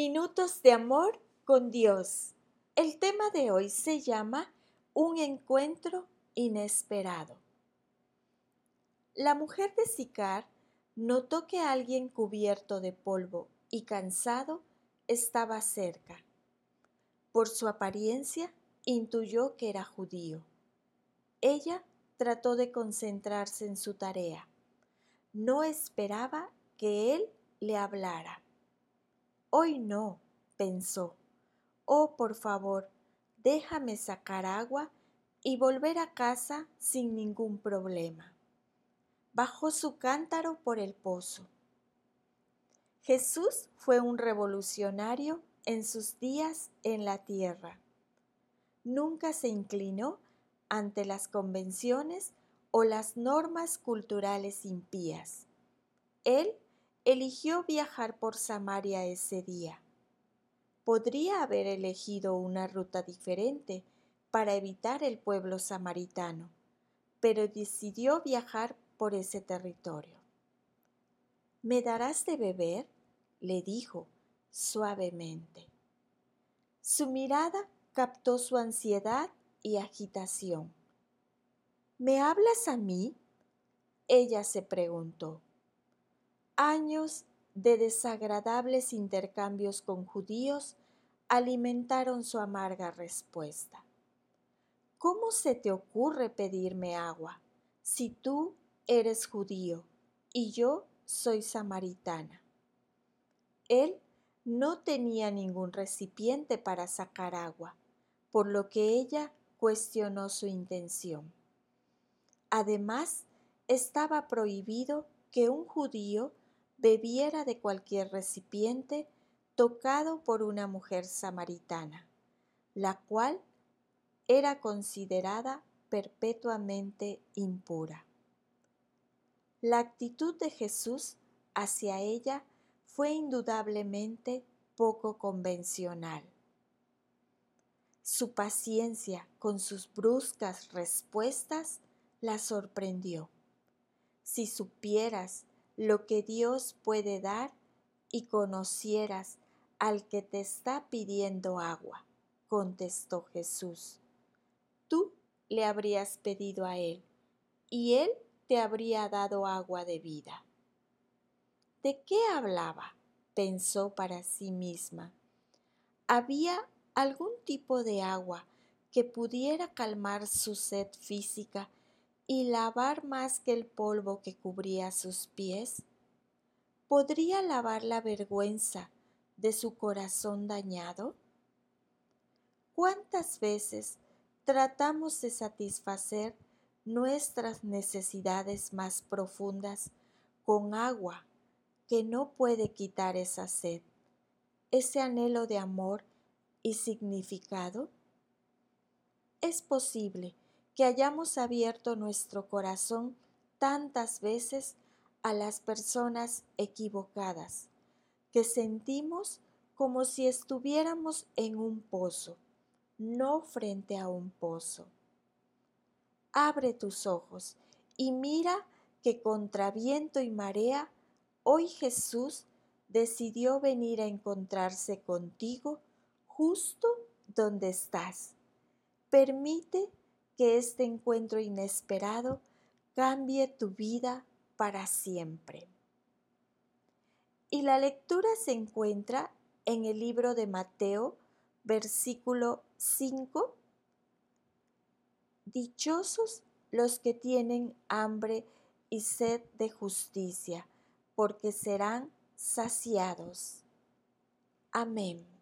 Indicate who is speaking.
Speaker 1: Minutos de amor con Dios. El tema de hoy se llama Un encuentro inesperado. La mujer de Sicar notó que alguien cubierto de polvo y cansado estaba cerca. Por su apariencia intuyó que era judío. Ella trató de concentrarse en su tarea. No esperaba que él le hablara. Hoy no, pensó. Oh, por favor, déjame sacar agua y volver a casa sin ningún problema. Bajó su cántaro por el pozo. Jesús fue un revolucionario en sus días en la tierra. Nunca se inclinó ante las convenciones o las normas culturales impías. Él eligió viajar por Samaria ese día. Podría haber elegido una ruta diferente para evitar el pueblo samaritano, pero decidió viajar por ese territorio. ¿Me darás de beber? le dijo suavemente. Su mirada captó su ansiedad y agitación. ¿Me hablas a mí? Ella se preguntó. Años de desagradables intercambios con judíos alimentaron su amarga respuesta. ¿Cómo se te ocurre pedirme agua si tú eres judío y yo soy samaritana? Él no tenía ningún recipiente para sacar agua, por lo que ella cuestionó su intención. Además, estaba prohibido que un judío bebiera de cualquier recipiente tocado por una mujer samaritana, la cual era considerada perpetuamente impura. La actitud de Jesús hacia ella fue indudablemente poco convencional. Su paciencia con sus bruscas respuestas la sorprendió. Si supieras lo que Dios puede dar y conocieras al que te está pidiendo agua, contestó Jesús. Tú le habrías pedido a él y él te habría dado agua de vida. ¿De qué hablaba? pensó para sí misma. ¿Había algún tipo de agua que pudiera calmar su sed física y lavar más que el polvo que cubría sus pies? ¿Podría lavar la vergüenza de su corazón dañado? ¿Cuántas veces tratamos de satisfacer nuestras necesidades más profundas con agua que no puede quitar esa sed, ese anhelo de amor y significado? Es posible que hayamos abierto nuestro corazón tantas veces a las personas equivocadas, que sentimos como si estuviéramos en un pozo, no frente a un pozo. Abre tus ojos y mira que contra viento y marea, hoy Jesús decidió venir a encontrarse contigo justo donde estás. Permite que este encuentro inesperado cambie tu vida para siempre. Y la lectura se encuentra en el libro de Mateo, versículo 5. Dichosos los que tienen hambre y sed de justicia, porque serán saciados. Amén.